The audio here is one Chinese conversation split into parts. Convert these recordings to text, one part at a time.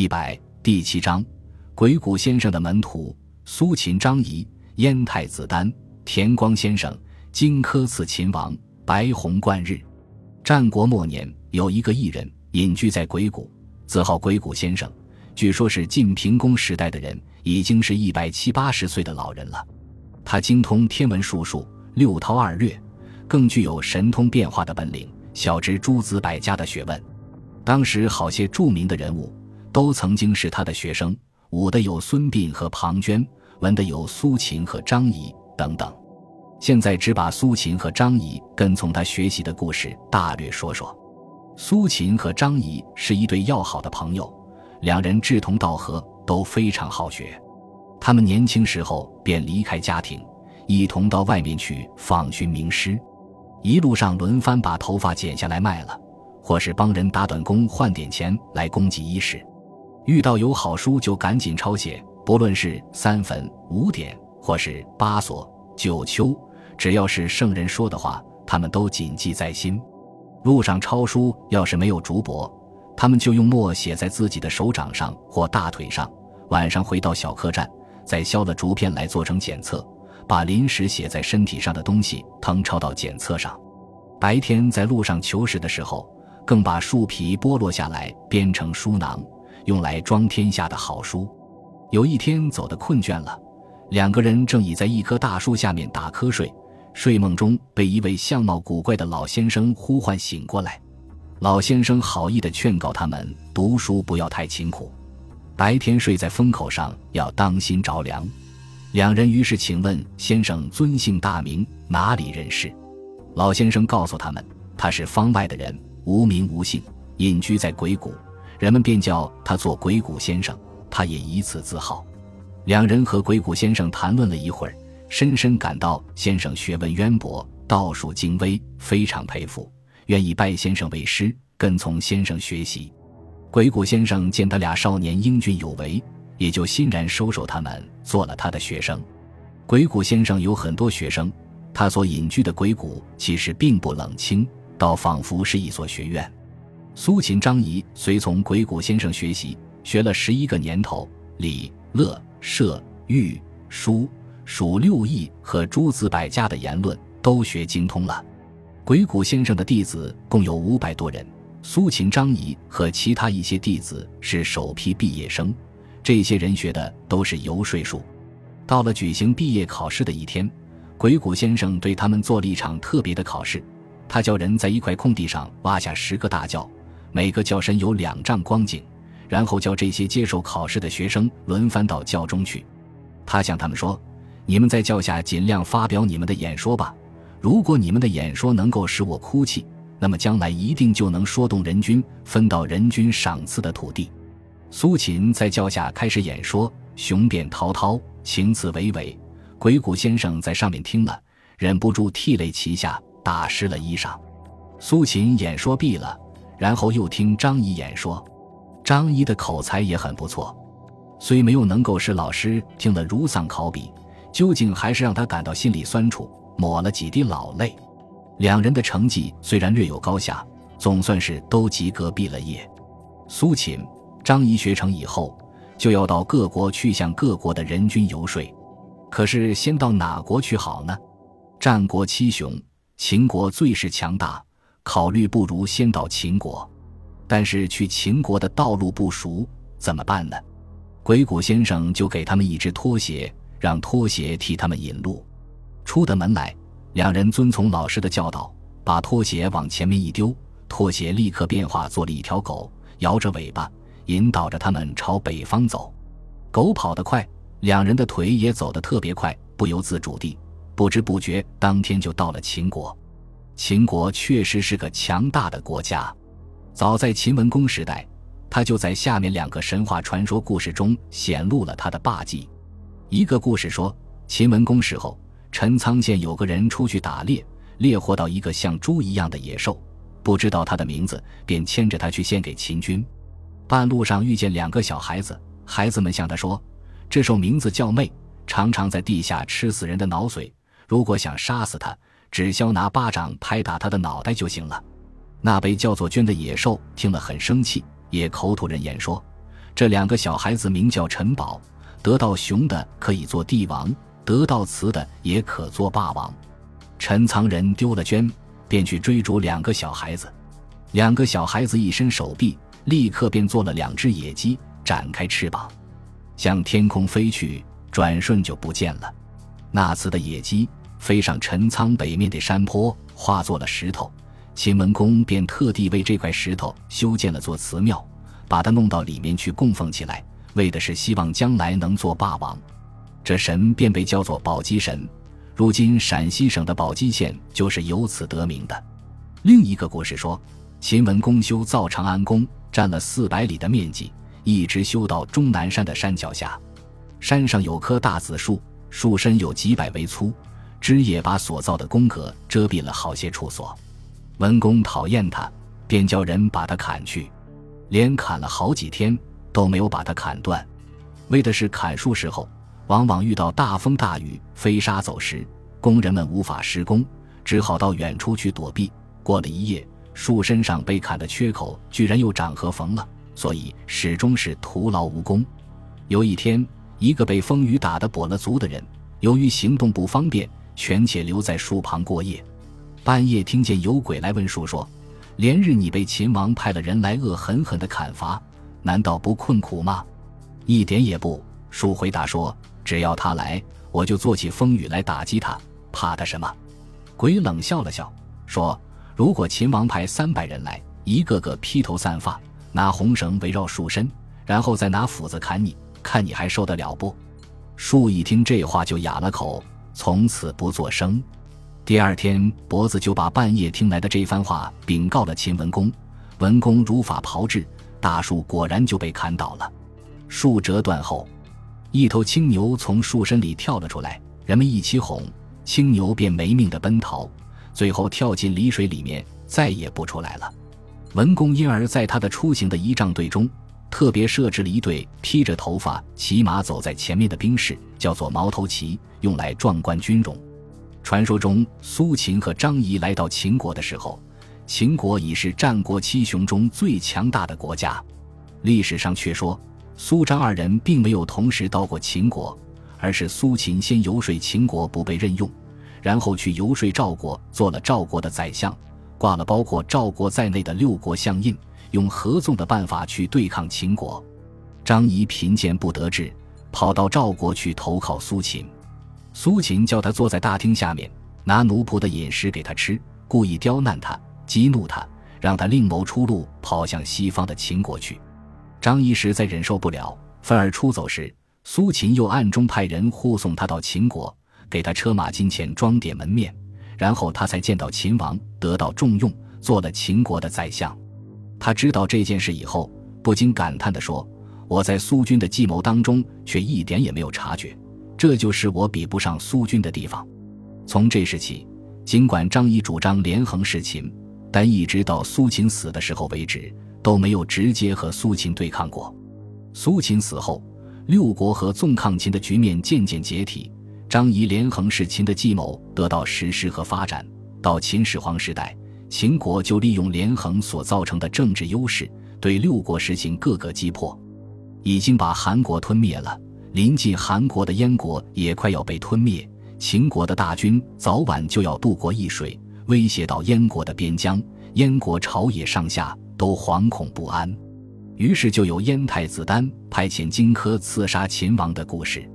一百第七章，鬼谷先生的门徒苏秦、张仪、燕太子丹、田光先生、荆轲刺秦王、白虹贯日。战国末年，有一个异人隐居在鬼谷，自号鬼谷先生。据说是晋平公时代的人，已经是一百七八十岁的老人了。他精通天文术数、六韬二略，更具有神通变化的本领，晓知诸子百家的学问。当时好些著名的人物，都曾经是他的学生。武的有孙膑和庞涓，文的有苏秦和张仪等等。现在只把苏秦和张仪跟从他学习的故事大略说说。苏秦和张仪是一对要好的朋友，两人志同道合，都非常好学。他们年轻时候便离开家庭，一同到外面去访寻名师，一路上轮番把头发剪下来卖了，或是帮人打短工换点钱来供给衣食。遇到有好书就赶紧抄写，不论是三分、五点，或是八所、九丘。只要是圣人说的话，他们都谨记在心。路上抄书，要是没有竹帛，他们就用墨写在自己的手掌上或大腿上。晚上回到小客栈，再削了竹片来做成检测，把临时写在身体上的东西誊抄到检测上。白天在路上求食的时候，更把树皮剥落下来编成书囊，用来装天下的好书。有一天走得困倦了，两个人正倚在一棵大树下面打瞌睡。睡梦中被一位相貌古怪的老先生呼唤醒过来，老先生好意的劝告他们读书不要太勤苦，白天睡在风口上要当心着凉。两人于是请问先生尊姓大名，哪里人士？老先生告诉他们，他是方外的人，无名无姓，隐居在鬼谷，人们便叫他做鬼谷先生，他也以此自豪。两人和鬼谷先生谈论了一会儿。深深感到先生学问渊博，道术精微，非常佩服，愿意拜先生为师，跟从先生学习。鬼谷先生见他俩少年英俊有为，也就欣然收收他们做了他的学生。鬼谷先生有很多学生，他所隐居的鬼谷其实并不冷清，倒仿佛是一所学院。苏秦、张仪随从鬼谷先生学习，学了十一个年头，礼、乐、射、御、书。数六艺和诸子百家的言论都学精通了。鬼谷先生的弟子共有五百多人，苏秦、张仪和其他一些弟子是首批毕业生。这些人学的都是游说术。到了举行毕业考试的一天，鬼谷先生对他们做了一场特别的考试。他叫人在一块空地上挖下十个大窖，每个教身有两丈光景，然后叫这些接受考试的学生轮番到教中去。他向他们说。你们在教下尽量发表你们的演说吧。如果你们的演说能够使我哭泣，那么将来一定就能说动人君分到人君赏赐的土地。苏秦在教下开始演说，雄辩滔滔，情辞娓娓。鬼谷先生在上面听了，忍不住涕泪齐下，打湿了衣裳。苏秦演说毕了，然后又听张仪演说。张仪的口才也很不错，虽没有能够使老师听了如丧考妣。究竟还是让他感到心里酸楚，抹了几滴老泪。两人的成绩虽然略有高下，总算是都及格毕了业。苏秦、张仪学成以后，就要到各国去向各国的人君游说。可是先到哪国去好呢？战国七雄，秦国最是强大，考虑不如先到秦国。但是去秦国的道路不熟，怎么办呢？鬼谷先生就给他们一只拖鞋。让拖鞋替他们引路，出的门来，两人遵从老师的教导，把拖鞋往前面一丢，拖鞋立刻变化做了一条狗，摇着尾巴引导着他们朝北方走。狗跑得快，两人的腿也走得特别快，不由自主地，不知不觉当天就到了秦国。秦国确实是个强大的国家，早在秦文公时代，他就在下面两个神话传说故事中显露了他的霸气。一个故事说，秦文公时候，陈仓县有个人出去打猎，猎获到一个像猪一样的野兽，不知道他的名字，便牵着他去献给秦军。半路上遇见两个小孩子，孩子们向他说：“这兽名字叫魅，常常在地下吃死人的脑髓。如果想杀死他，只需拿巴掌拍打他的脑袋就行了。”那被叫做娟的野兽听了很生气，也口吐人言说：“这两个小孩子名叫陈宝，得到雄的可以做帝王，得到雌的也可做霸王。陈藏人丢了娟，便去追逐两个小孩子。两个小孩子一伸手臂，立刻便做了两只野鸡，展开翅膀，向天空飞去，转瞬就不见了。那次的野鸡飞上陈仓北面的山坡，化作了石头。秦文公便特地为这块石头修建了座祠庙，把它弄到里面去供奉起来，为的是希望将来能做霸王。这神便被叫做宝鸡神。如今陕西省的宝鸡县就是由此得名的。另一个故事说，秦文公修造长安宫，占了四百里的面积，一直修到终南山的山脚下。山上有棵大紫树，树身有几百围粗，枝叶把所造的宫阁遮蔽了好些处所。文公讨厌他，便叫人把他砍去，连砍了好几天都没有把他砍断。为的是砍树时候，往往遇到大风大雨，飞沙走石，工人们无法施工，只好到远处去躲避。过了一夜，树身上被砍的缺口居然又长合缝了，所以始终是徒劳无功。有一天，一个被风雨打得跛了足的人，由于行动不方便，权且留在树旁过夜。半夜听见有鬼来问树说：“连日你被秦王派了人来恶狠狠的砍伐，难道不困苦吗？”一点也不。树回答说：“只要他来，我就做起风雨来打击他，怕他什么？”鬼冷笑了笑说：“如果秦王派三百人来，一个个披头散发，拿红绳围绕树身，然后再拿斧子砍你，看你还受得了不？”树一听这话就哑了口，从此不作声。第二天，脖子就把半夜听来的这番话禀告了秦文公。文公如法炮制，大树果然就被砍倒了。树折断后，一头青牛从树身里跳了出来，人们一起哄，青牛便没命的奔逃，最后跳进离水里面，再也不出来了。文公因而在他的出行的仪仗队中，特别设置了一队披着头发、骑马走在前面的兵士，叫做毛头骑，用来壮观军容。传说中，苏秦和张仪来到秦国的时候，秦国已是战国七雄中最强大的国家。历史上却说，苏张二人并没有同时到过秦国，而是苏秦先游说秦国不被任用，然后去游说赵国，做了赵国的宰相，挂了包括赵国在内的六国相印，用合纵的办法去对抗秦国。张仪贫贱不得志，跑到赵国去投靠苏秦。苏秦叫他坐在大厅下面，拿奴仆的饮食给他吃，故意刁难他，激怒他，让他另谋出路，跑向西方的秦国去。张仪实在忍受不了，愤而出走时，苏秦又暗中派人护送他到秦国，给他车马金钱装点门面，然后他才见到秦王，得到重用，做了秦国的宰相。他知道这件事以后，不禁感叹地说：“我在苏军的计谋当中，却一点也没有察觉。”这就是我比不上苏军的地方。从这时起，尽管张仪主张连横弑秦，但一直到苏秦死的时候为止，都没有直接和苏秦对抗过。苏秦死后，六国合纵抗秦的局面渐渐解体，张仪连横弑秦的计谋得到实施和发展。到秦始皇时代，秦国就利用连横所造成的政治优势，对六国实行各个击破，已经把韩国吞灭了。临近韩国的燕国也快要被吞灭，秦国的大军早晚就要渡过易水，威胁到燕国的边疆，燕国朝野上下都惶恐不安。于是就有燕太子丹派遣荆轲刺杀秦王的故事。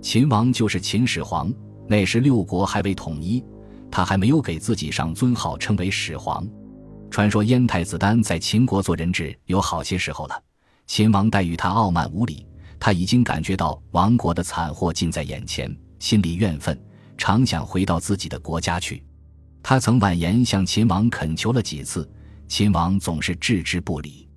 秦王就是秦始皇，那时六国还未统一，他还没有给自己上尊号，称为始皇。传说燕太子丹在秦国做人质有好些时候了，秦王待遇他傲慢无礼。他已经感觉到亡国的惨祸近在眼前，心里怨愤，常想回到自己的国家去。他曾婉言向秦王恳求了几次，秦王总是置之不理。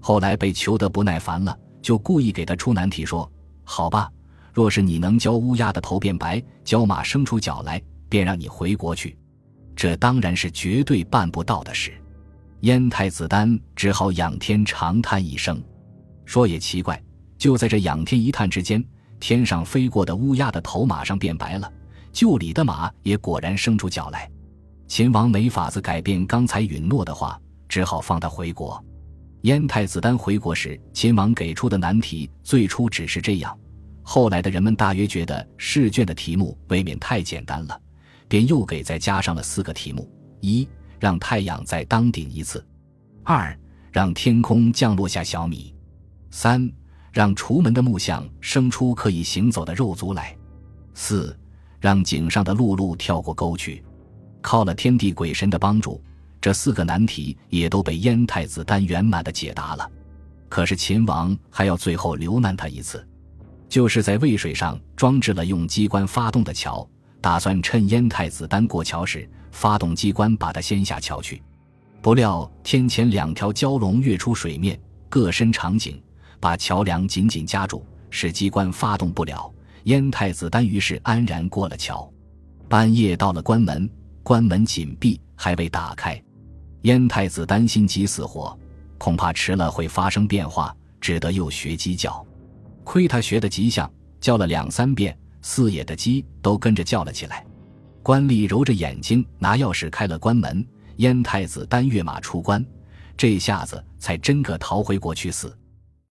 后来被求得不耐烦了，就故意给他出难题，说：“好吧，若是你能教乌鸦的头变白，教马生出脚来，便让你回国去。”这当然是绝对办不到的事。燕太子丹只好仰天长叹一声，说：“也奇怪。”就在这仰天一叹之间，天上飞过的乌鸦的头马上变白了，厩里的马也果然生出脚来。秦王没法子改变刚才允诺的话，只好放他回国。燕太子丹回国时，秦王给出的难题最初只是这样，后来的人们大约觉得试卷的题目未免太简单了，便又给再加上了四个题目：一，让太阳再当顶一次；二，让天空降落下小米；三，让厨门的木像生出可以行走的肉足来；四，让井上的辘轳跳过沟去。靠了天地鬼神的帮助。这四个难题也都被燕太子丹圆满的解答了，可是秦王还要最后留难他一次，就是在渭水上装置了用机关发动的桥，打算趁燕太子丹过桥时发动机关把他掀下桥去。不料天前两条蛟龙跃出水面，各伸长颈，把桥梁紧紧夹住，使机关发动不了。燕太子丹于是安然过了桥。半夜到了关门，关门紧闭，还未打开。燕太子担心急死火，恐怕迟了会发生变化，只得又学鸡叫。亏他学的极像，叫了两三遍，四野的鸡都跟着叫了起来。官吏揉着眼睛拿钥匙开了关门，燕太子单跃马出关，这下子才真个逃回国去死。